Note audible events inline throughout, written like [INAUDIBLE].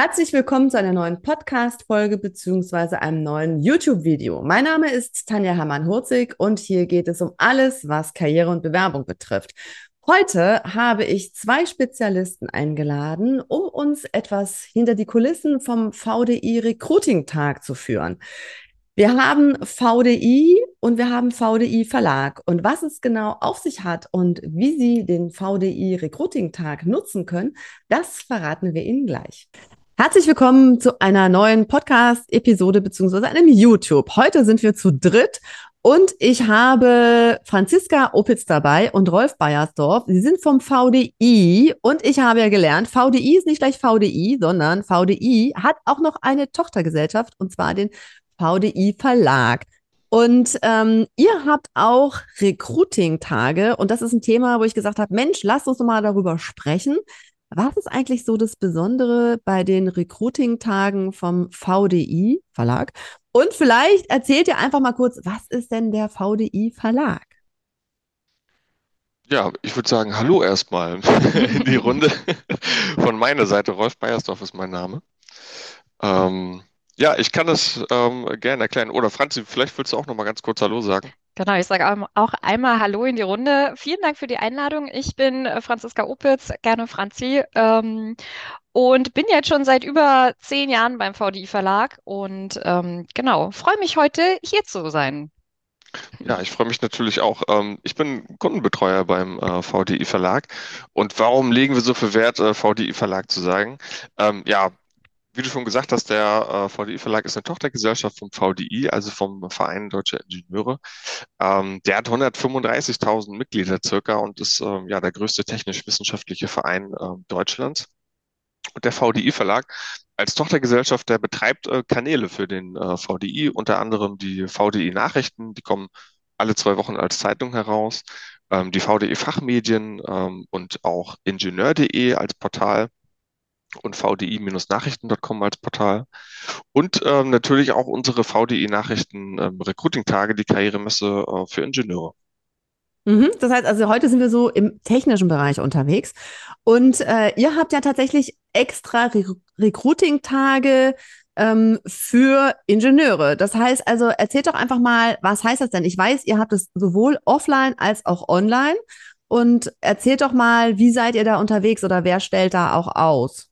Herzlich willkommen zu einer neuen Podcast-Folge beziehungsweise einem neuen YouTube-Video. Mein Name ist Tanja Hermann-Hurzig und hier geht es um alles, was Karriere und Bewerbung betrifft. Heute habe ich zwei Spezialisten eingeladen, um uns etwas hinter die Kulissen vom VDI Recruiting Tag zu führen. Wir haben VDI und wir haben VDI Verlag. Und was es genau auf sich hat und wie Sie den VDI Recruiting Tag nutzen können, das verraten wir Ihnen gleich. Herzlich willkommen zu einer neuen Podcast-Episode beziehungsweise einem YouTube. Heute sind wir zu dritt und ich habe Franziska Opitz dabei und Rolf Beiersdorf. Sie sind vom VDI und ich habe ja gelernt, VDI ist nicht gleich VDI, sondern VDI hat auch noch eine Tochtergesellschaft und zwar den VDI Verlag. Und ähm, ihr habt auch Recruiting-Tage und das ist ein Thema, wo ich gesagt habe, Mensch, lasst uns mal darüber sprechen. Was ist eigentlich so das Besondere bei den Recruiting-Tagen vom VDI Verlag? Und vielleicht erzählt ihr einfach mal kurz, was ist denn der VDI Verlag? Ja, ich würde sagen, hallo erstmal in die Runde. [LAUGHS] Von meiner Seite, Rolf Beiersdorf ist mein Name. Ähm, ja, ich kann das ähm, gerne erklären. Oder Franzi, vielleicht willst du auch noch mal ganz kurz Hallo sagen. Genau, ich sage auch einmal Hallo in die Runde. Vielen Dank für die Einladung. Ich bin äh, Franziska Opitz, gerne Franzi, ähm, und bin jetzt schon seit über zehn Jahren beim VDI Verlag und ähm, genau, freue mich heute hier zu sein. Ja, ich freue mich natürlich auch. Ähm, ich bin Kundenbetreuer beim äh, VDI Verlag. Und warum legen wir so viel Wert, äh, VDI Verlag zu sagen? Ähm, ja, wie du schon gesagt hast, der äh, VDI-Verlag ist eine Tochtergesellschaft vom VDI, also vom Verein Deutscher Ingenieure. Ähm, der hat 135.000 Mitglieder circa und ist ähm, ja der größte technisch-wissenschaftliche Verein äh, Deutschlands. Und der VDI-Verlag als Tochtergesellschaft, der betreibt äh, Kanäle für den äh, VDI, unter anderem die VDI-Nachrichten, die kommen alle zwei Wochen als Zeitung heraus, ähm, die VDI-Fachmedien ähm, und auch Ingenieur.de als Portal und vdi-nachrichten.com als Portal. Und ähm, natürlich auch unsere VDI-Nachrichten ähm, die Karrieremesse äh, für Ingenieure. Mhm, das heißt also, heute sind wir so im technischen Bereich unterwegs. Und äh, ihr habt ja tatsächlich extra Re Recruiting-Tage ähm, für Ingenieure. Das heißt also, erzählt doch einfach mal, was heißt das denn? Ich weiß, ihr habt es sowohl offline als auch online. Und erzählt doch mal, wie seid ihr da unterwegs oder wer stellt da auch aus?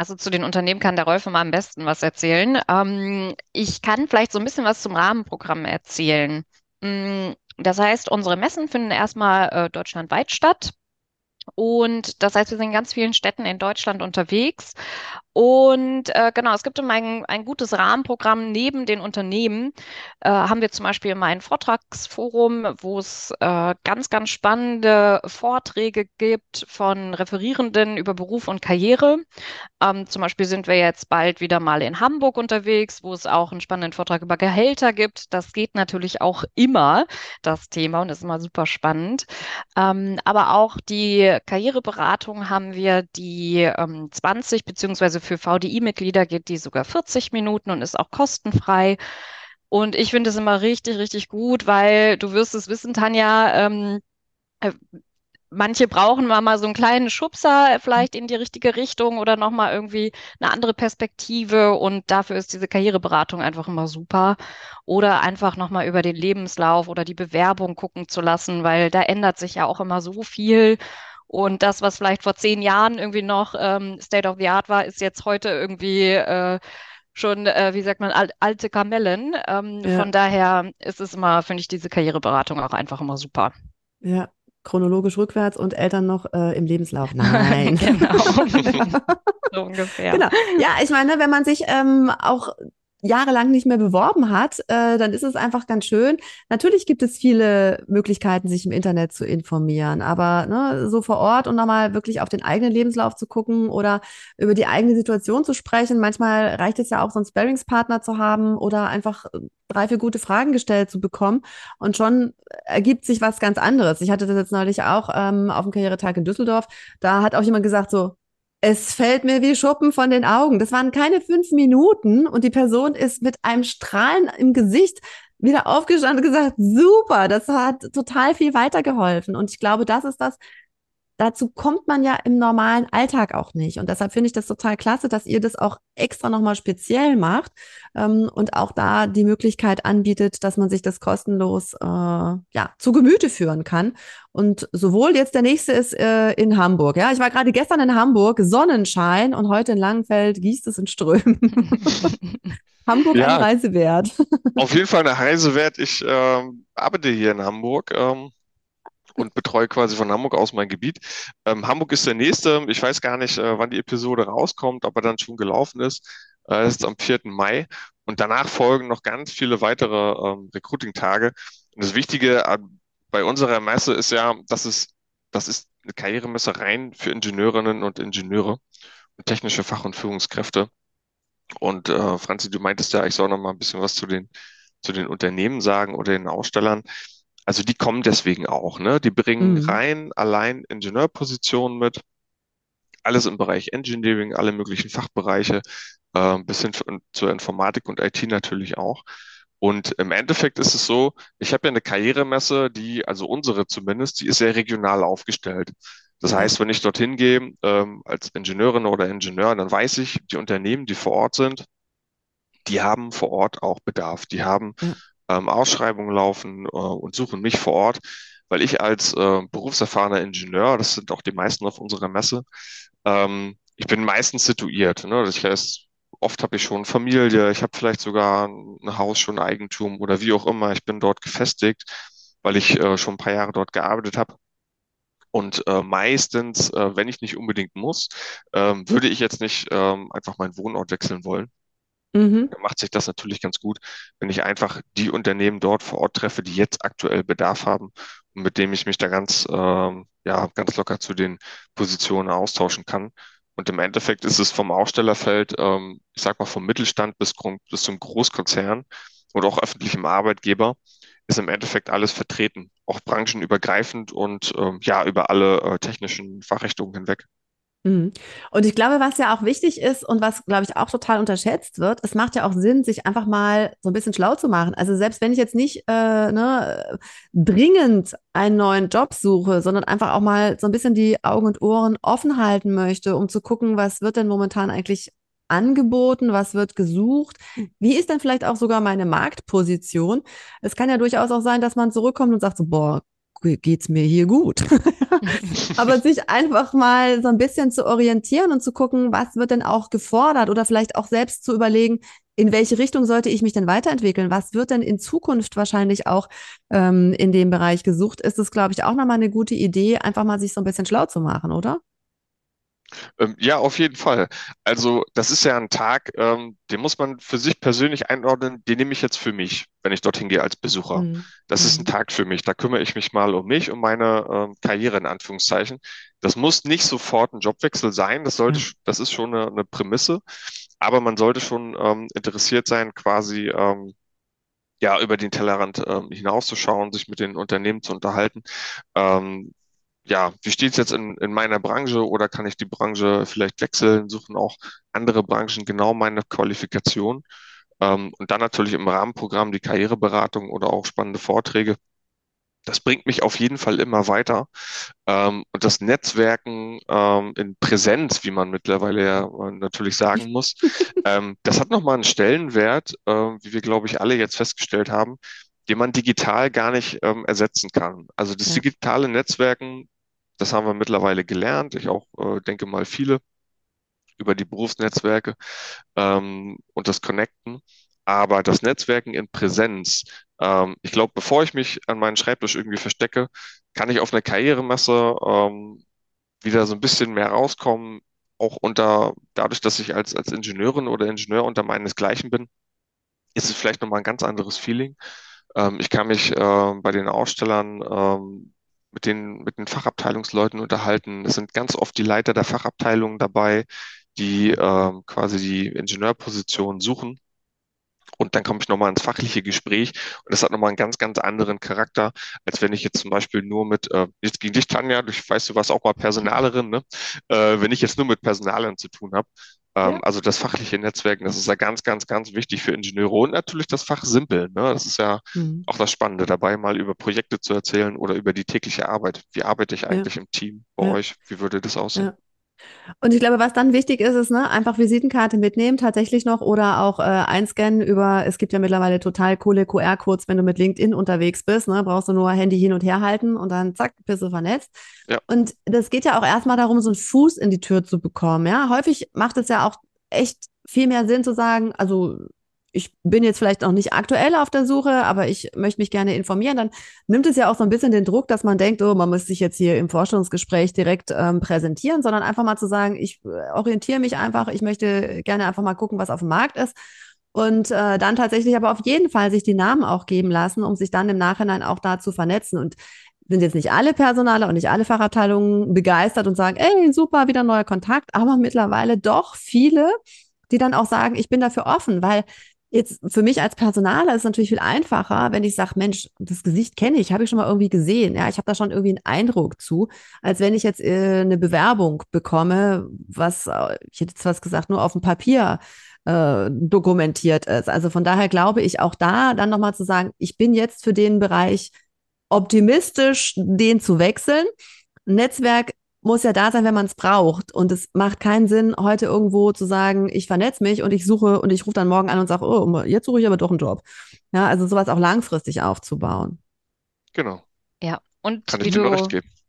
Also zu den Unternehmen kann der Rolf mal am besten was erzählen. Ähm, ich kann vielleicht so ein bisschen was zum Rahmenprogramm erzählen. Mm, das heißt, unsere Messen finden erstmal äh, deutschlandweit statt. Und das heißt, wir sind in ganz vielen Städten in Deutschland unterwegs. Und äh, genau, es gibt ein, ein gutes Rahmenprogramm neben den Unternehmen. Äh, haben wir zum Beispiel immer ein Vortragsforum, wo es äh, ganz, ganz spannende Vorträge gibt von Referierenden über Beruf und Karriere. Ähm, zum Beispiel sind wir jetzt bald wieder mal in Hamburg unterwegs, wo es auch einen spannenden Vortrag über Gehälter gibt. Das geht natürlich auch immer, das Thema, und ist immer super spannend. Ähm, aber auch die Karriereberatung haben wir, die ähm, 20 beziehungsweise für VDI-Mitglieder geht die sogar 40 Minuten und ist auch kostenfrei. Und ich finde es immer richtig, richtig gut, weil du wirst es wissen, Tanja, ähm, äh, manche brauchen mal, mal so einen kleinen Schubser vielleicht in die richtige Richtung oder nochmal irgendwie eine andere Perspektive. Und dafür ist diese Karriereberatung einfach immer super. Oder einfach nochmal über den Lebenslauf oder die Bewerbung gucken zu lassen, weil da ändert sich ja auch immer so viel. Und das, was vielleicht vor zehn Jahren irgendwie noch ähm, State of the Art war, ist jetzt heute irgendwie äh, schon, äh, wie sagt man, al alte Kamellen. Ähm, ja. Von daher ist es immer, finde ich, diese Karriereberatung auch einfach immer super. Ja, chronologisch rückwärts und Eltern noch äh, im Lebenslauf. [LAUGHS] Nein. genau. [LAUGHS] [LAUGHS] so ungefähr. Genau. Ja, ich meine, wenn man sich ähm, auch jahrelang nicht mehr beworben hat, äh, dann ist es einfach ganz schön. Natürlich gibt es viele Möglichkeiten, sich im Internet zu informieren, aber ne, so vor Ort und nochmal wirklich auf den eigenen Lebenslauf zu gucken oder über die eigene Situation zu sprechen. Manchmal reicht es ja auch, so einen Sparringspartner zu haben oder einfach drei, vier gute Fragen gestellt zu bekommen und schon ergibt sich was ganz anderes. Ich hatte das jetzt neulich auch ähm, auf dem Karrieretag in Düsseldorf. Da hat auch jemand gesagt so, es fällt mir wie Schuppen von den Augen. Das waren keine fünf Minuten und die Person ist mit einem Strahlen im Gesicht wieder aufgestanden und gesagt, super, das hat total viel weitergeholfen. Und ich glaube, das ist das, dazu kommt man ja im normalen Alltag auch nicht. Und deshalb finde ich das total klasse, dass ihr das auch extra nochmal speziell macht ähm, und auch da die Möglichkeit anbietet, dass man sich das kostenlos äh, ja, zu Gemüte führen kann. Und sowohl jetzt der nächste ist äh, in Hamburg. Ja, ich war gerade gestern in Hamburg, Sonnenschein und heute in Langenfeld gießt es in Strömen. [LAUGHS] Hamburg ja, eine Reise wert. auf jeden Fall eine Reise wert. Ich ähm, arbeite hier in Hamburg. Ähm, und betreue quasi von Hamburg aus mein Gebiet. Ähm, Hamburg ist der nächste. Ich weiß gar nicht, äh, wann die Episode rauskommt, ob er dann schon gelaufen ist. Äh, ist am 4. Mai. Und danach folgen noch ganz viele weitere ähm, Recruiting-Tage. Und das Wichtige äh, bei unserer Messe ist ja, dass es, das ist eine Karrieremesse rein für Ingenieurinnen und Ingenieure und technische Fach- und Führungskräfte. Und äh, Franzi, du meintest ja, ich soll noch mal ein bisschen was zu den, zu den Unternehmen sagen oder den Ausstellern. Also die kommen deswegen auch, ne? Die bringen mhm. rein allein Ingenieurpositionen mit, alles im Bereich Engineering, alle möglichen Fachbereiche, äh, bis hin zur Informatik und IT natürlich auch. Und im Endeffekt ist es so, ich habe ja eine Karrieremesse, die, also unsere zumindest, die ist sehr regional aufgestellt. Das heißt, wenn ich dorthin gehe ähm, als Ingenieurin oder Ingenieur, dann weiß ich, die Unternehmen, die vor Ort sind, die haben vor Ort auch Bedarf. Die haben. Ähm, Ausschreibungen laufen äh, und suchen mich vor Ort, weil ich als äh, berufserfahrener Ingenieur, das sind auch die meisten auf unserer Messe, ähm, ich bin meistens situiert. Ne? Das heißt, oft habe ich schon Familie, ich habe vielleicht sogar ein Haus, schon Eigentum oder wie auch immer. Ich bin dort gefestigt, weil ich äh, schon ein paar Jahre dort gearbeitet habe. Und äh, meistens, äh, wenn ich nicht unbedingt muss, ähm, würde ich jetzt nicht ähm, einfach meinen Wohnort wechseln wollen. Mhm. Macht sich das natürlich ganz gut, wenn ich einfach die Unternehmen dort vor Ort treffe, die jetzt aktuell Bedarf haben und mit dem ich mich da ganz, ähm, ja, ganz locker zu den Positionen austauschen kann. Und im Endeffekt ist es vom Ausstellerfeld, ähm, ich sag mal vom Mittelstand bis, bis zum Großkonzern oder auch öffentlichem Arbeitgeber, ist im Endeffekt alles vertreten, auch branchenübergreifend und ähm, ja, über alle äh, technischen Fachrichtungen hinweg. Mhm. Und ich glaube, was ja auch wichtig ist und was, glaube ich, auch total unterschätzt wird, es macht ja auch Sinn, sich einfach mal so ein bisschen schlau zu machen. Also selbst wenn ich jetzt nicht äh, ne, dringend einen neuen Job suche, sondern einfach auch mal so ein bisschen die Augen und Ohren offen halten möchte, um zu gucken, was wird denn momentan eigentlich angeboten, was wird gesucht, wie ist denn vielleicht auch sogar meine Marktposition. Es kann ja durchaus auch sein, dass man zurückkommt und sagt so, boah, geht's mir hier gut. [LAUGHS] Aber sich einfach mal so ein bisschen zu orientieren und zu gucken, was wird denn auch gefordert oder vielleicht auch selbst zu überlegen, in welche Richtung sollte ich mich denn weiterentwickeln? Was wird denn in Zukunft wahrscheinlich auch ähm, in dem Bereich gesucht? Ist es, glaube ich, auch nochmal eine gute Idee, einfach mal sich so ein bisschen schlau zu machen, oder? Ähm, ja, auf jeden Fall. Also das ist ja ein Tag, ähm, den muss man für sich persönlich einordnen, den nehme ich jetzt für mich, wenn ich dorthin gehe als Besucher. Mhm. Das ist ein mhm. Tag für mich. Da kümmere ich mich mal um mich, um meine ähm, Karriere in Anführungszeichen. Das muss nicht sofort ein Jobwechsel sein. Das sollte, mhm. das ist schon eine, eine, Prämisse. Aber man sollte schon ähm, interessiert sein, quasi ähm, ja über den Tellerrand ähm, hinauszuschauen, sich mit den Unternehmen zu unterhalten. Ähm, ja, wie steht es jetzt in, in meiner Branche oder kann ich die Branche vielleicht wechseln, suchen auch andere Branchen genau meine Qualifikation. Ähm, und dann natürlich im Rahmenprogramm die Karriereberatung oder auch spannende Vorträge. Das bringt mich auf jeden Fall immer weiter. Ähm, und das Netzwerken ähm, in Präsenz, wie man mittlerweile ja natürlich sagen muss, [LAUGHS] ähm, das hat nochmal einen Stellenwert, äh, wie wir, glaube ich, alle jetzt festgestellt haben, den man digital gar nicht ähm, ersetzen kann. Also das ja. digitale Netzwerken, das haben wir mittlerweile gelernt. Ich auch äh, denke mal viele über die Berufsnetzwerke ähm, und das Connecten. Aber das Netzwerken in Präsenz, ähm, ich glaube, bevor ich mich an meinen Schreibtisch irgendwie verstecke, kann ich auf einer Karrieremesse ähm, wieder so ein bisschen mehr rauskommen, auch unter, dadurch, dass ich als, als Ingenieurin oder Ingenieur unter meinesgleichen bin, ist es vielleicht nochmal ein ganz anderes Feeling. Ähm, ich kann mich äh, bei den Ausstellern ähm, mit den, mit den Fachabteilungsleuten unterhalten. Es sind ganz oft die Leiter der Fachabteilungen dabei, die ähm, quasi die Ingenieurposition suchen. Und dann komme ich nochmal ins fachliche Gespräch und das hat nochmal einen ganz, ganz anderen Charakter, als wenn ich jetzt zum Beispiel nur mit, äh, jetzt gegen dich, Tanja, du weißt, du warst auch mal Personalerin, ne? Äh, wenn ich jetzt nur mit Personalern zu tun habe, Ähm, ja. Also das fachliche Netzwerken, das ist ja ganz, ganz, ganz wichtig für Ingenieure und natürlich das Fach Simpel. Ne? Das ist ja mhm. auch das Spannende dabei, mal über Projekte zu erzählen oder über die tägliche Arbeit. Wie arbeite ich eigentlich ja. im Team bei euch? Wie würde das aussehen? Und ich glaube, was dann wichtig ist, ist ne, einfach Visitenkarte mitnehmen, tatsächlich noch oder auch äh, einscannen über, es gibt ja mittlerweile total coole QR-Codes, wenn du mit LinkedIn unterwegs bist, ne, brauchst du nur Handy hin und her halten und dann zack, bist du vernetzt. Ja. Und das geht ja auch erstmal darum, so einen Fuß in die Tür zu bekommen. Ja, häufig macht es ja auch echt viel mehr Sinn zu sagen, also ich bin jetzt vielleicht auch nicht aktuell auf der Suche, aber ich möchte mich gerne informieren, dann nimmt es ja auch so ein bisschen den Druck, dass man denkt, oh, man muss sich jetzt hier im Vorstellungsgespräch direkt ähm, präsentieren, sondern einfach mal zu sagen, ich äh, orientiere mich einfach, ich möchte gerne einfach mal gucken, was auf dem Markt ist. Und äh, dann tatsächlich aber auf jeden Fall sich die Namen auch geben lassen, um sich dann im Nachhinein auch da zu vernetzen. Und sind jetzt nicht alle Personale und nicht alle Fachabteilungen begeistert und sagen, ey, super, wieder neuer Kontakt, aber mittlerweile doch viele, die dann auch sagen, ich bin dafür offen, weil Jetzt für mich als Personaler ist es natürlich viel einfacher, wenn ich sage, Mensch, das Gesicht kenne ich, habe ich schon mal irgendwie gesehen. Ja, ich habe da schon irgendwie einen Eindruck zu, als wenn ich jetzt äh, eine Bewerbung bekomme, was, äh, ich hätte jetzt was gesagt, nur auf dem Papier äh, dokumentiert ist. Also von daher glaube ich auch da dann nochmal zu sagen, ich bin jetzt für den Bereich optimistisch, den zu wechseln. Netzwerk muss ja da sein, wenn man es braucht. Und es macht keinen Sinn, heute irgendwo zu sagen, ich vernetze mich und ich suche und ich rufe dann morgen an und sage, oh, jetzt suche ich aber doch einen Job. Ja, also sowas auch langfristig aufzubauen. Genau. Ja, und Kann wie du,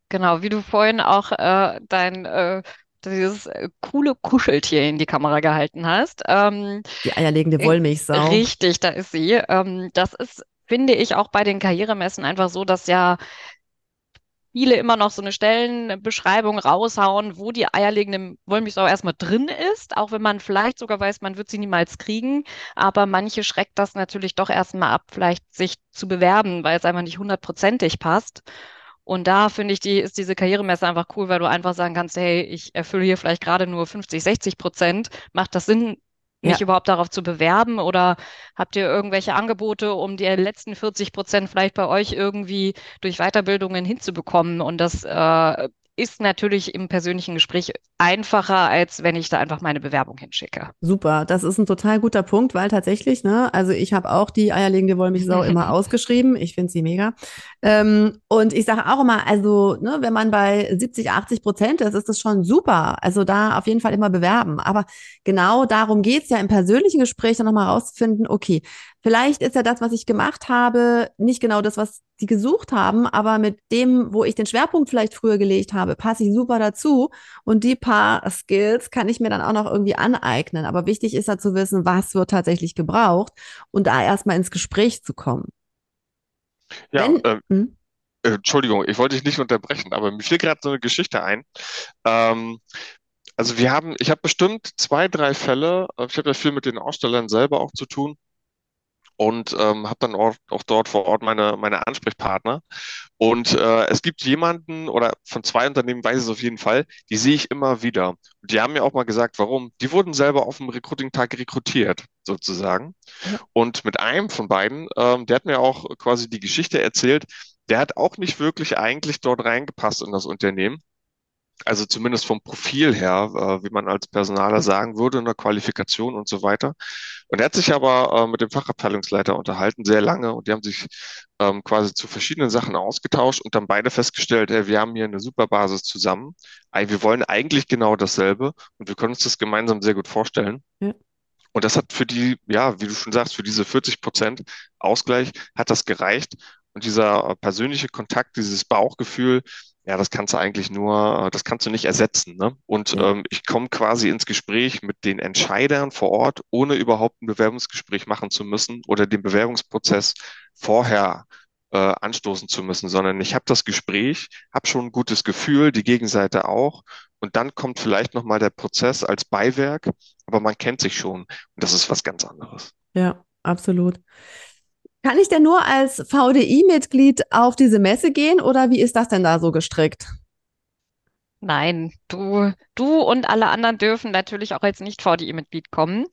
genau, wie du vorhin auch äh, dein äh, dieses äh, coole Kuscheltier in die Kamera gehalten hast. Ähm, die eierlegende äh, Wollmilchsau. Richtig, da ist sie. Ähm, das ist, finde ich, auch bei den Karrieremessen einfach so, dass ja viele immer noch so eine Stellenbeschreibung raushauen, wo die eierlegende Wollmilchsau erstmal drin ist, auch wenn man vielleicht sogar weiß, man wird sie niemals kriegen. Aber manche schreckt das natürlich doch erstmal ab, vielleicht sich zu bewerben, weil es einfach nicht hundertprozentig passt. Und da finde ich, die, ist diese Karrieremesse einfach cool, weil du einfach sagen kannst, hey, ich erfülle hier vielleicht gerade nur 50, 60 Prozent. Macht das Sinn, mich ja. überhaupt darauf zu bewerben? Oder habt ihr irgendwelche Angebote, um die letzten 40 Prozent vielleicht bei euch irgendwie durch Weiterbildungen hinzubekommen? Und das äh, ist natürlich im persönlichen Gespräch einfacher, als wenn ich da einfach meine Bewerbung hinschicke. Super, das ist ein total guter Punkt, weil tatsächlich, ne, also ich habe auch die eierlegende Wollmilchsau [LAUGHS] immer ausgeschrieben. Ich finde sie mega. Ähm, und ich sage auch immer, also, ne, wenn man bei 70, 80 Prozent ist, ist das schon super. Also da auf jeden Fall immer bewerben. Aber genau darum geht's ja im persönlichen Gespräch dann nochmal rauszufinden, okay, Vielleicht ist ja das, was ich gemacht habe, nicht genau das, was sie gesucht haben, aber mit dem, wo ich den Schwerpunkt vielleicht früher gelegt habe, passe ich super dazu. Und die paar Skills kann ich mir dann auch noch irgendwie aneignen. Aber wichtig ist ja zu wissen, was wird tatsächlich gebraucht und da erstmal ins Gespräch zu kommen. Ja, Wenn, ähm, hm? äh, Entschuldigung, ich wollte dich nicht unterbrechen, aber mir fiel gerade so eine Geschichte ein. Ähm, also wir haben, ich habe bestimmt zwei, drei Fälle, äh, ich habe ja viel mit den Ausstellern selber auch zu tun und ähm, habe dann auch, auch, dort vor Ort meine, meine Ansprechpartner. Und äh, es gibt jemanden oder von zwei Unternehmen weiß ich es auf jeden Fall, die sehe ich immer wieder. Und die haben mir auch mal gesagt, warum. Die wurden selber auf dem Recruiting-Tag rekrutiert, sozusagen. Und mit einem von beiden, ähm, der hat mir auch quasi die Geschichte erzählt, der hat auch nicht wirklich eigentlich dort reingepasst in das Unternehmen also zumindest vom Profil her, äh, wie man als Personaler sagen würde, in der Qualifikation und so weiter. Und er hat sich aber äh, mit dem Fachabteilungsleiter unterhalten, sehr lange, und die haben sich ähm, quasi zu verschiedenen Sachen ausgetauscht und dann beide festgestellt, hey, wir haben hier eine super Basis zusammen. Wir wollen eigentlich genau dasselbe und wir können uns das gemeinsam sehr gut vorstellen. Ja. Und das hat für die, ja, wie du schon sagst, für diese 40 Prozent Ausgleich hat das gereicht. Und dieser äh, persönliche Kontakt, dieses Bauchgefühl, ja, das kannst du eigentlich nur, äh, das kannst du nicht ersetzen. Ne? Und ja. ähm, ich komme quasi ins Gespräch mit den Entscheidern vor Ort, ohne überhaupt ein Bewerbungsgespräch machen zu müssen oder den Bewerbungsprozess vorher äh, anstoßen zu müssen, sondern ich habe das Gespräch, habe schon ein gutes Gefühl, die Gegenseite auch. Und dann kommt vielleicht nochmal der Prozess als Beiwerk, aber man kennt sich schon. Und das ist was ganz anderes. Ja, absolut. Kann ich denn nur als VDI-Mitglied auf diese Messe gehen oder wie ist das denn da so gestrickt? Nein, du, du und alle anderen dürfen natürlich auch als Nicht-VDI-Mitglied kommen.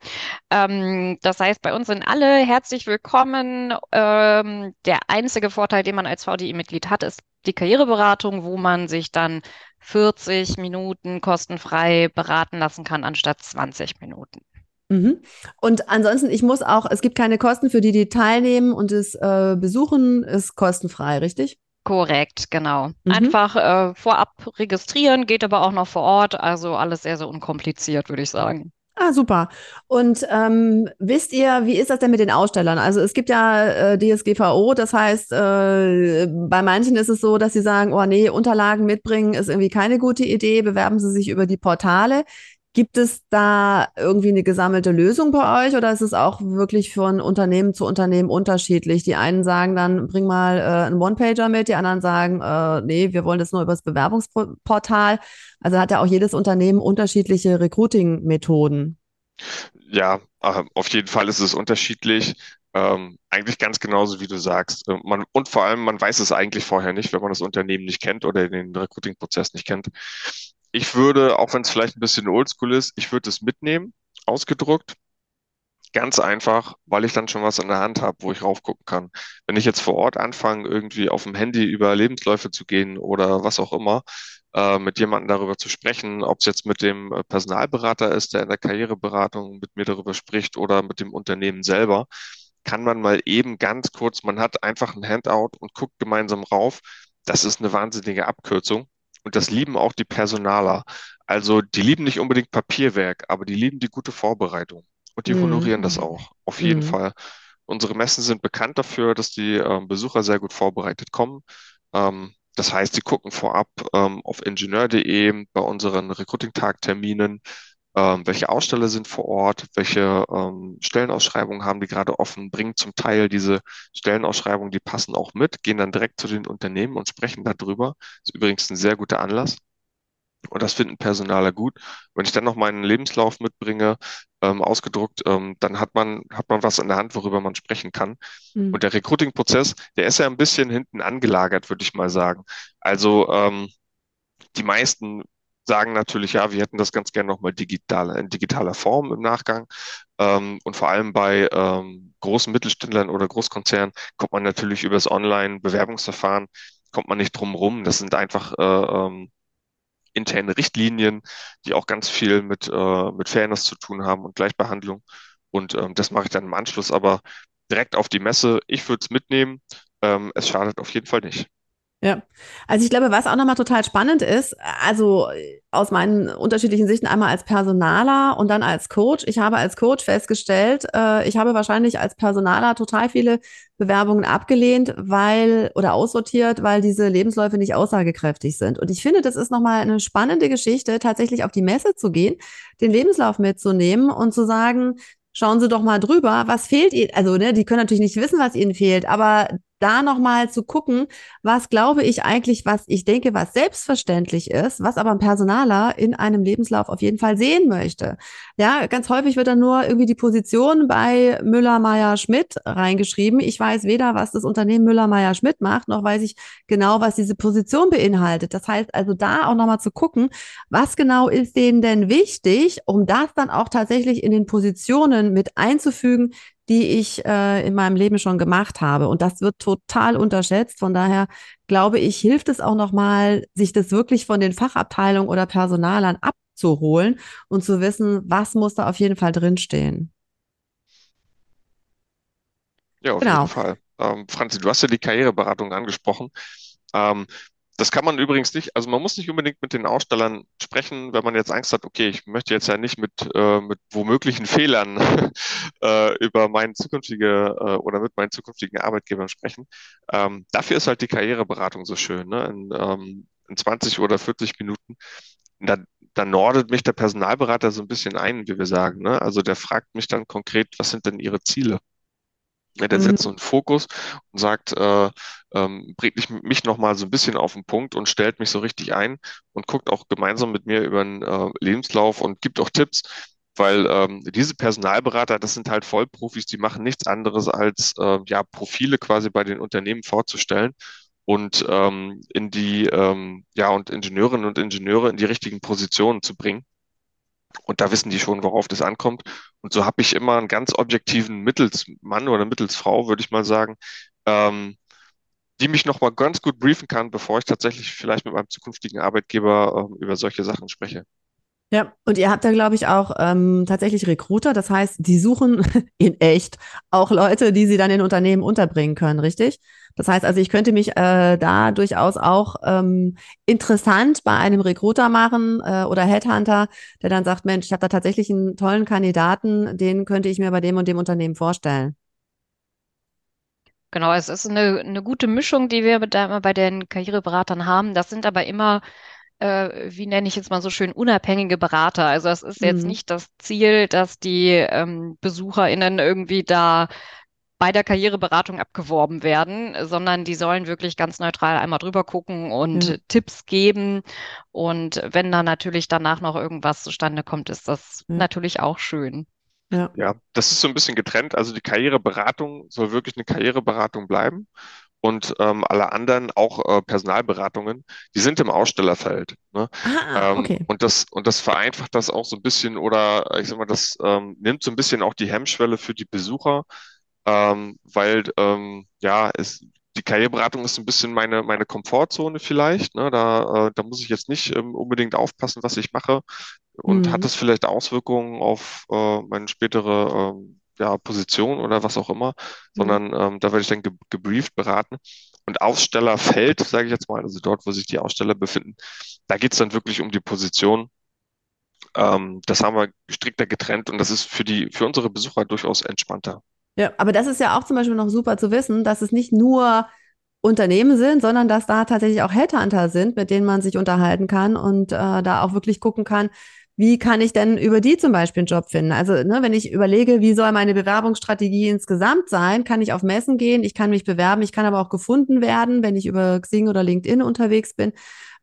Ähm, das heißt, bei uns sind alle herzlich willkommen. Ähm, der einzige Vorteil, den man als VDI-Mitglied hat, ist die Karriereberatung, wo man sich dann 40 Minuten kostenfrei beraten lassen kann, anstatt 20 Minuten. Mhm. Und ansonsten, ich muss auch, es gibt keine Kosten für die, die teilnehmen und es äh, besuchen, ist kostenfrei, richtig? Korrekt, genau. Mhm. Einfach äh, vorab registrieren, geht aber auch noch vor Ort. Also alles sehr, sehr unkompliziert, würde ich sagen. Ah, super. Und ähm, wisst ihr, wie ist das denn mit den Ausstellern? Also es gibt ja äh, DSGVO, das heißt, äh, bei manchen ist es so, dass sie sagen, oh nee, Unterlagen mitbringen ist irgendwie keine gute Idee, bewerben Sie sich über die Portale. Gibt es da irgendwie eine gesammelte Lösung bei euch oder ist es auch wirklich von Unternehmen zu Unternehmen unterschiedlich? Die einen sagen dann, bring mal äh, einen One-Pager mit, die anderen sagen, äh, nee, wir wollen das nur über das Bewerbungsportal. Also hat ja auch jedes Unternehmen unterschiedliche Recruiting-Methoden. Ja, äh, auf jeden Fall ist es unterschiedlich. Ähm, eigentlich ganz genauso, wie du sagst. Äh, man, und vor allem, man weiß es eigentlich vorher nicht, wenn man das Unternehmen nicht kennt oder den Recruiting-Prozess nicht kennt ich würde, auch wenn es vielleicht ein bisschen oldschool ist, ich würde es mitnehmen, ausgedruckt. Ganz einfach, weil ich dann schon was in der Hand habe, wo ich raufgucken kann. Wenn ich jetzt vor Ort anfange, irgendwie auf dem Handy über Lebensläufe zu gehen oder was auch immer, äh, mit jemandem darüber zu sprechen, ob es jetzt mit dem äh, Personalberater ist, der in der Karriereberatung mit mir darüber spricht oder mit dem Unternehmen selber, kann man mal eben ganz kurz, man hat einfach ein Handout und guckt gemeinsam rauf. Das ist eine wahnsinnige Abkürzung. Und das lieben auch die Personaler. Also die lieben nicht unbedingt Papierwerk, aber die lieben die gute Vorbereitung. Und die mhm. honorieren das auch, auf jeden mhm. Fall. Unsere Messen sind bekannt dafür, dass die äh, Besucher sehr gut vorbereitet kommen. Ähm, das heißt, sie gucken vorab ähm, auf ingenieur.de bei unseren Recruiting-Tag-Terminen, ähm, welche Aussteller sind vor Ort, welche ähm, Stellenausschreibungen haben die gerade offen, bringen zum Teil diese Stellenausschreibungen, die passen auch mit, gehen dann direkt zu den Unternehmen und sprechen darüber. Das ist übrigens ein sehr guter Anlass. Und das finden Personaler gut. Wenn ich dann noch meinen Lebenslauf mitbringe, ähm, ausgedruckt, ähm, dann hat man, hat man was in der Hand, worüber man sprechen kann. Mhm. Und der Recruiting-Prozess, der ist ja ein bisschen hinten angelagert, würde ich mal sagen. Also ähm, die meisten sagen natürlich, ja, wir hätten das ganz gerne nochmal digital, in digitaler Form im Nachgang. Ähm, und vor allem bei ähm, großen Mittelständlern oder Großkonzernen kommt man natürlich über das Online-Bewerbungsverfahren, kommt man nicht drum rum. Das sind einfach äh, ähm, interne Richtlinien, die auch ganz viel mit, äh, mit Fairness zu tun haben und Gleichbehandlung. Und ähm, das mache ich dann im Anschluss, aber direkt auf die Messe. Ich würde es mitnehmen. Ähm, es schadet auf jeden Fall nicht. Ja, also ich glaube, was auch nochmal total spannend ist, also aus meinen unterschiedlichen Sichten einmal als Personaler und dann als Coach. Ich habe als Coach festgestellt, äh, ich habe wahrscheinlich als Personaler total viele Bewerbungen abgelehnt, weil oder aussortiert, weil diese Lebensläufe nicht aussagekräftig sind. Und ich finde, das ist nochmal eine spannende Geschichte, tatsächlich auf die Messe zu gehen, den Lebenslauf mitzunehmen und zu sagen, schauen Sie doch mal drüber, was fehlt Ihnen. Also, ne, die können natürlich nicht wissen, was Ihnen fehlt, aber da nochmal zu gucken, was glaube ich eigentlich, was ich denke, was selbstverständlich ist, was aber ein Personaler in einem Lebenslauf auf jeden Fall sehen möchte. Ja, ganz häufig wird dann nur irgendwie die Position bei Müller, Meyer, Schmidt reingeschrieben. Ich weiß weder, was das Unternehmen Müller, Meyer, Schmidt macht, noch weiß ich genau, was diese Position beinhaltet. Das heißt also da auch nochmal zu gucken, was genau ist denen denn wichtig, um das dann auch tatsächlich in den Positionen mit einzufügen, die ich äh, in meinem Leben schon gemacht habe. Und das wird total unterschätzt. Von daher glaube ich, hilft es auch nochmal, sich das wirklich von den Fachabteilungen oder Personalern abzuholen und zu wissen, was muss da auf jeden Fall drinstehen. Ja, auf genau. jeden Fall. Ähm, Franzi, du hast ja die Karriereberatung angesprochen. Ähm, das kann man übrigens nicht, also man muss nicht unbedingt mit den Ausstellern sprechen, wenn man jetzt Angst hat, okay, ich möchte jetzt ja nicht mit, äh, mit womöglichen [LAUGHS] Fehlern äh, über meinen zukünftige äh, oder mit meinen zukünftigen Arbeitgebern sprechen. Ähm, dafür ist halt die Karriereberatung so schön, ne? In, ähm, in 20 oder 40 Minuten. Da, da nordet mich der Personalberater so ein bisschen ein, wie wir sagen. Ne? Also der fragt mich dann konkret, was sind denn Ihre Ziele? Ja, der mhm. setzt so einen Fokus und sagt, äh, ähm, bringt mich, mich nochmal so ein bisschen auf den Punkt und stellt mich so richtig ein und guckt auch gemeinsam mit mir über den äh, Lebenslauf und gibt auch Tipps, weil ähm, diese Personalberater, das sind halt Vollprofis, die machen nichts anderes als äh, ja Profile quasi bei den Unternehmen vorzustellen und ähm, in die ähm, ja und Ingenieurinnen und Ingenieure in die richtigen Positionen zu bringen. Und da wissen die schon, worauf das ankommt. Und so habe ich immer einen ganz objektiven Mittelsmann oder Mittelsfrau, würde ich mal sagen, ähm, die mich nochmal ganz gut briefen kann, bevor ich tatsächlich vielleicht mit meinem zukünftigen Arbeitgeber ähm, über solche Sachen spreche. Ja, und ihr habt da, glaube ich, auch ähm, tatsächlich Recruiter. Das heißt, die suchen [LAUGHS] in echt auch Leute, die sie dann in Unternehmen unterbringen können, richtig? Das heißt also, ich könnte mich äh, da durchaus auch ähm, interessant bei einem Recruiter machen äh, oder Headhunter, der dann sagt, Mensch, ich habe da tatsächlich einen tollen Kandidaten, den könnte ich mir bei dem und dem Unternehmen vorstellen. Genau, es ist eine, eine gute Mischung, die wir da immer bei den Karriereberatern haben. Das sind aber immer äh, wie nenne ich jetzt mal so schön, unabhängige Berater. Also es ist jetzt Mhm. nicht das Ziel, dass die ähm, BesucherInnen irgendwie da bei der Karriereberatung abgeworben werden, sondern die sollen wirklich ganz neutral einmal drüber gucken und Ja. Tipps geben. Und wenn da natürlich danach noch irgendwas zustande kommt, ist das Ja. natürlich auch schön. Ja. Ja, das ist so ein bisschen getrennt. Also die Karriereberatung soll wirklich eine Karriereberatung bleiben. Und ähm, alle anderen, auch äh, Personalberatungen, die sind im Ausstellerfeld. Ne? Ah, Ähm, okay. und das, und das vereinfacht das auch so ein bisschen oder ich sag mal, das ähm, nimmt so ein bisschen auch die Hemmschwelle für die Besucher, ähm, weil ähm, ja, es, die Karriereberatung ist ein bisschen meine, meine Komfortzone vielleicht. Ne? Da, äh, da muss ich jetzt nicht ähm, unbedingt aufpassen, was ich mache. Und hat Mhm. das vielleicht Auswirkungen auf äh, meine spätere ähm, ja, Position oder was auch immer, Ja. sondern ähm, da werde ich dann ge gebrieft beraten. Und Ausstellerfeld, sage ich jetzt mal, also dort, wo sich die Aussteller befinden, da geht es dann wirklich um die Position. Ähm, das haben wir strikter getrennt und das ist für die, für unsere Besucher durchaus entspannter. Ja, aber das ist ja auch zum Beispiel noch super zu wissen, dass es nicht nur Unternehmen sind, sondern dass da tatsächlich auch Headhunter sind, mit denen man sich unterhalten kann und äh, da auch wirklich gucken kann, wie kann ich denn über die zum Beispiel einen Job finden? Also, ne, wenn ich überlege, wie soll meine Bewerbungsstrategie insgesamt sein, kann ich auf Messen gehen, ich kann mich bewerben, ich kann aber auch gefunden werden, wenn ich über Xing oder LinkedIn unterwegs bin.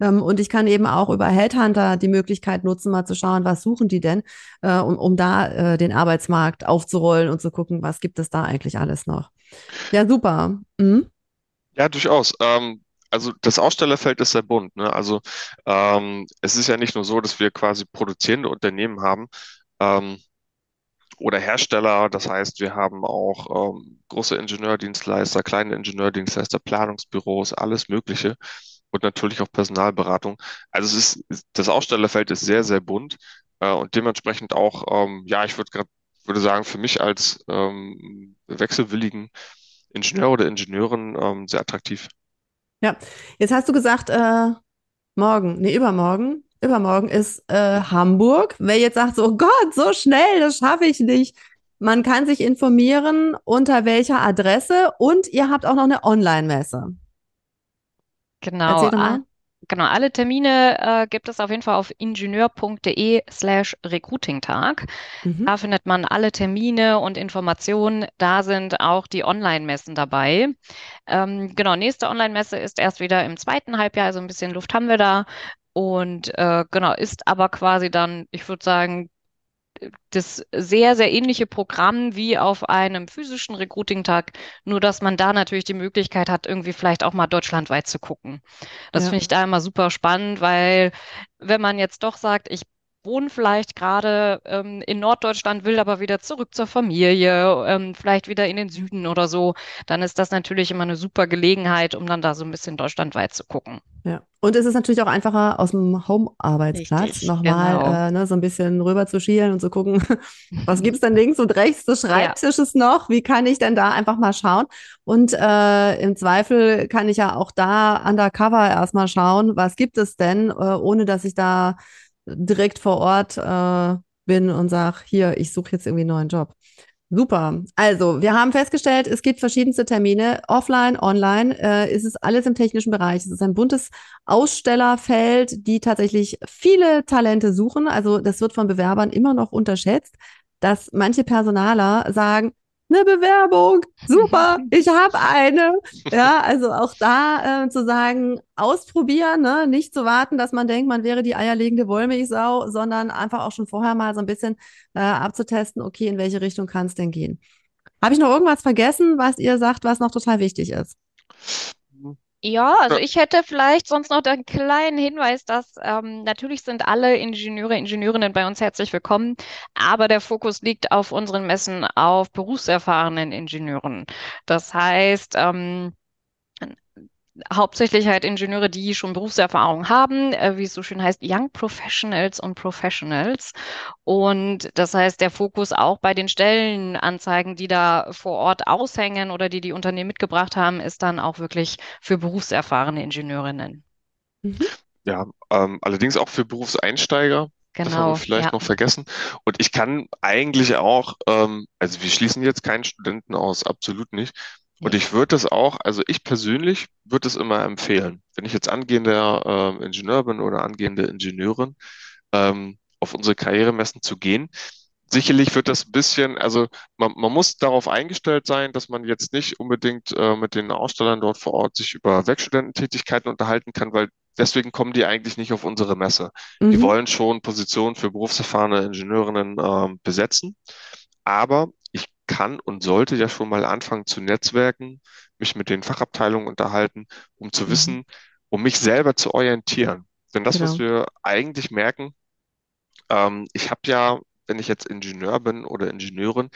Ähm, und ich kann eben auch über Headhunter die Möglichkeit nutzen, mal zu schauen, was suchen die denn, äh, um, um da äh, den Arbeitsmarkt aufzurollen und zu gucken, was gibt es da eigentlich alles noch. Ja, super. Mhm. Ja, durchaus. Ähm, also das Ausstellerfeld ist sehr bunt, ne? Also ähm, es ist ja nicht nur so, dass wir quasi produzierende Unternehmen haben ähm, oder Hersteller. Das heißt, wir haben auch ähm, große Ingenieurdienstleister, kleine Ingenieurdienstleister, Planungsbüros, alles Mögliche und natürlich auch Personalberatung. Also es ist, das Ausstellerfeld ist sehr, sehr bunt äh, und dementsprechend auch, ähm, ja, ich würde würde sagen, für mich als ähm, wechselwilligen Ingenieur oder Ingenieurin ähm, sehr attraktiv. Ja, jetzt hast du gesagt, äh, morgen, nee, übermorgen. Übermorgen ist äh, Hamburg. Wer jetzt sagt, so oh Gott, so schnell, das schaffe ich nicht. Man kann sich informieren, unter welcher Adresse und ihr habt auch noch eine Online-Messe. Genau, Genau, alle Termine äh, gibt es auf jeden Fall auf ingenieur.de slash Recruiting-Tag. Mhm. Da findet man alle Termine und Informationen. Da sind auch die Online-Messen dabei. Ähm, genau, nächste Online-Messe ist erst wieder im zweiten Halbjahr, also ein bisschen Luft haben wir da. Und äh, genau, ist aber quasi dann, ich würde sagen, das sehr, sehr ähnliche Programm wie auf einem physischen Recruiting-Tag, nur dass man da natürlich die Möglichkeit hat, irgendwie vielleicht auch mal deutschlandweit zu gucken. Das Ja. finde ich da immer super spannend, weil wenn man jetzt doch sagt, ich wohne vielleicht gerade ähm, in Norddeutschland, will aber wieder zurück zur Familie, ähm, vielleicht wieder in den Süden oder so, dann ist das natürlich immer eine super Gelegenheit, um dann da so ein bisschen deutschlandweit zu gucken. Ja. Und es ist natürlich auch einfacher, aus dem Home-Arbeitsplatz nochmal genau. äh, ne, so ein bisschen rüber zu schielen und zu gucken, [LAUGHS] was gibt's denn links und rechts des Ja, Schreibtisches noch? Wie kann ich denn da einfach mal schauen? Und äh, im Zweifel kann ich ja auch da undercover erstmal schauen, was gibt es denn, äh, ohne dass ich da direkt vor Ort äh, bin und sage, hier, ich suche jetzt irgendwie einen neuen Job. Super. Also, wir haben festgestellt, es gibt verschiedenste Termine, offline, online. Äh, es alles im technischen Bereich. Es ist ein buntes Ausstellerfeld, die tatsächlich viele Talente suchen. Also, das wird von Bewerbern immer noch unterschätzt, dass manche Personaler sagen, eine Bewerbung, [LAUGHS] super, ich habe eine. Ja, also auch da äh, zu sagen, ausprobieren, ne? nicht zu warten, dass man denkt, man wäre die eierlegende Wollmilchsau, sondern einfach auch schon vorher mal so ein bisschen äh, abzutesten, okay, in welche Richtung kann es denn gehen. Habe ich noch irgendwas vergessen, was ihr sagt, was noch total wichtig ist? Ja, also ich hätte vielleicht sonst noch den kleinen Hinweis, dass ähm, natürlich sind alle Ingenieure, Ingenieurinnen bei uns herzlich willkommen, aber der Fokus liegt auf unseren Messen auf berufserfahrenen Ingenieuren. Das heißt, ähm, hauptsächlich halt Ingenieure, die schon Berufserfahrung haben, äh, wie es so schön heißt, Young Professionals und Professionals. Und das heißt, der Fokus auch bei den Stellenanzeigen, die da vor Ort aushängen oder die die Unternehmen mitgebracht haben, ist dann auch wirklich für berufserfahrene Ingenieurinnen. Mhm. Ja, ähm, allerdings auch für Berufseinsteiger. Das haben wir Genau, vielleicht ja. noch vergessen. Und ich kann eigentlich auch, ähm, also wir schließen jetzt keinen Studenten aus, absolut nicht. Und ich würde das auch, also ich persönlich würde es immer empfehlen, wenn ich jetzt angehender ähm, Ingenieur bin oder angehende Ingenieurin, ähm, auf unsere Karrieremessen zu gehen. Sicherlich wird das ein bisschen, also man, man muss darauf eingestellt sein, dass man jetzt nicht unbedingt äh, mit den Ausstellern dort vor Ort sich über Werkstudententätigkeiten unterhalten kann, weil deswegen kommen die eigentlich nicht auf unsere Messe. Die Mhm. wollen schon Positionen für berufserfahrene Ingenieurinnen ähm, besetzen, aber kann und sollte ja schon mal anfangen zu netzwerken, mich mit den Fachabteilungen unterhalten, um zu Mhm. wissen, um mich selber zu orientieren. Denn das, was Genau. wir eigentlich merken, ähm, ich habe ja, wenn ich jetzt Ingenieur bin oder Ingenieurin,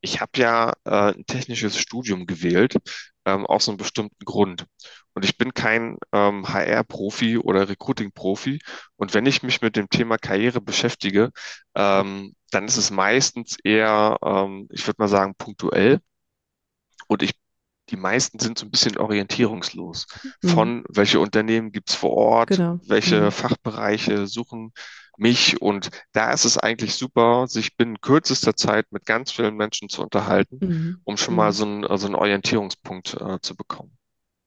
ich habe ja äh, ein technisches Studium gewählt, ähm, aus einem bestimmten Grund. Und ich bin kein ähm, HR-Profi oder Recruiting-Profi. Und wenn ich mich mit dem Thema Karriere beschäftige, ähm, dann ist es meistens eher, ähm, ich würde mal sagen, punktuell. Und ich, die meisten sind so ein bisschen orientierungslos. Mhm. Von welche Unternehmen gibt's vor Ort, Genau. welche Mhm. Fachbereiche suchen mich. Und da ist es eigentlich super, sich binnen kürzester Zeit mit ganz vielen Menschen zu unterhalten, Mhm. um schon mal Mhm. so einen, so einen Orientierungspunkt äh, zu bekommen.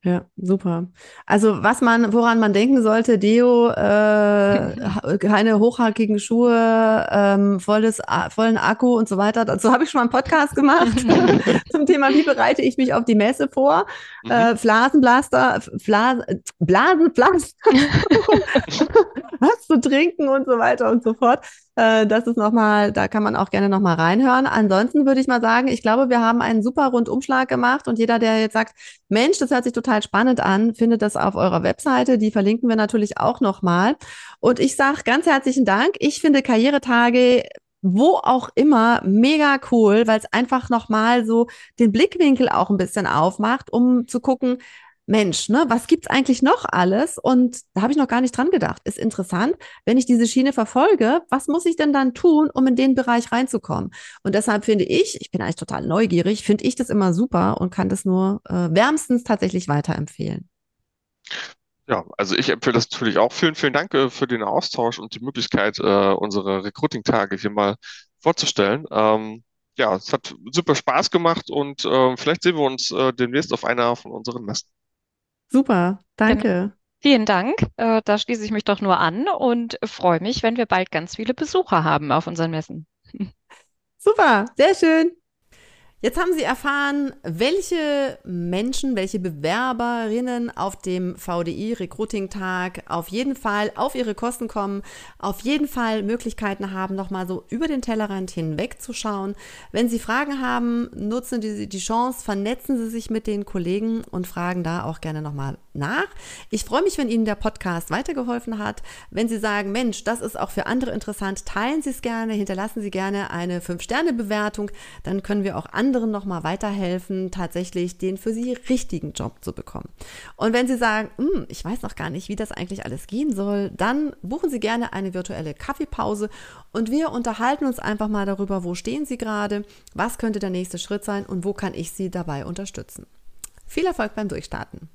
Ja, super. Also was man, woran man denken sollte, Deo, äh, keine hochhackigen Schuhe, ähm, volles, vollen Akku und so weiter. Dazu habe ich schon mal einen Podcast gemacht [LAUGHS] zum Thema, wie bereite ich mich auf die Messe vor? Mhm. Äh, Blasenblaster, Flas Blasenpflaster, [LAUGHS] [LAUGHS] was zu trinken und so weiter und so fort. Äh, das ist nochmal, da kann man auch gerne nochmal reinhören. Ansonsten würde ich mal sagen, ich glaube, wir haben einen super Rundumschlag gemacht und jeder, der jetzt sagt, Mensch, das hört sich total spannend an, findet das auf eurer Webseite. Die verlinken wir natürlich auch nochmal. Und ich sage ganz herzlichen Dank. Ich finde Karrieretage wo auch immer mega cool, weil es einfach nochmal so den Blickwinkel auch ein bisschen aufmacht, um zu gucken, Mensch, ne, was gibt's eigentlich noch alles? Und da habe ich noch gar nicht dran gedacht. Ist interessant, wenn ich diese Schiene verfolge, was muss ich denn dann tun, um in den Bereich reinzukommen? Und deshalb finde ich, ich bin eigentlich total neugierig, finde ich das immer super und kann das nur äh, wärmstens tatsächlich weiterempfehlen. Ja, also ich empfehle das natürlich auch. Vielen, vielen Dank äh, für den Austausch und die Möglichkeit, äh, unsere Recruiting-Tage hier mal vorzustellen. Ähm, ja, es hat super Spaß gemacht und äh, vielleicht sehen wir uns äh, demnächst auf einer von unseren Messen. Super, danke. Vielen Dank. Äh, da schließe ich mich doch nur an und freue mich, wenn wir bald ganz viele Besucher haben auf unseren Messen. [LAUGHS] Super, sehr schön. Jetzt haben Sie erfahren, welche Menschen, welche Bewerberinnen auf dem VDI Recruiting Tag auf jeden Fall auf ihre Kosten kommen, auf jeden Fall Möglichkeiten haben, nochmal so über den Tellerrand hinweg zu schauen. Wenn Sie Fragen haben, nutzen Sie die Chance, vernetzen Sie sich mit den Kollegen und fragen da auch gerne nochmal nach. Ich freue mich, wenn Ihnen der Podcast weitergeholfen hat. Wenn Sie sagen, Mensch, das ist auch für andere interessant, teilen Sie es gerne, hinterlassen Sie gerne eine 5-Sterne-Bewertung, dann können wir auch anderen nochmal weiterhelfen, tatsächlich den für Sie richtigen Job zu bekommen. Und wenn Sie sagen, hm, ich weiß noch gar nicht, wie das eigentlich alles gehen soll, dann buchen Sie gerne eine virtuelle Kaffeepause und wir unterhalten uns einfach mal darüber, wo stehen Sie gerade, was könnte der nächste Schritt sein und wo kann ich Sie dabei unterstützen. Viel Erfolg beim Durchstarten.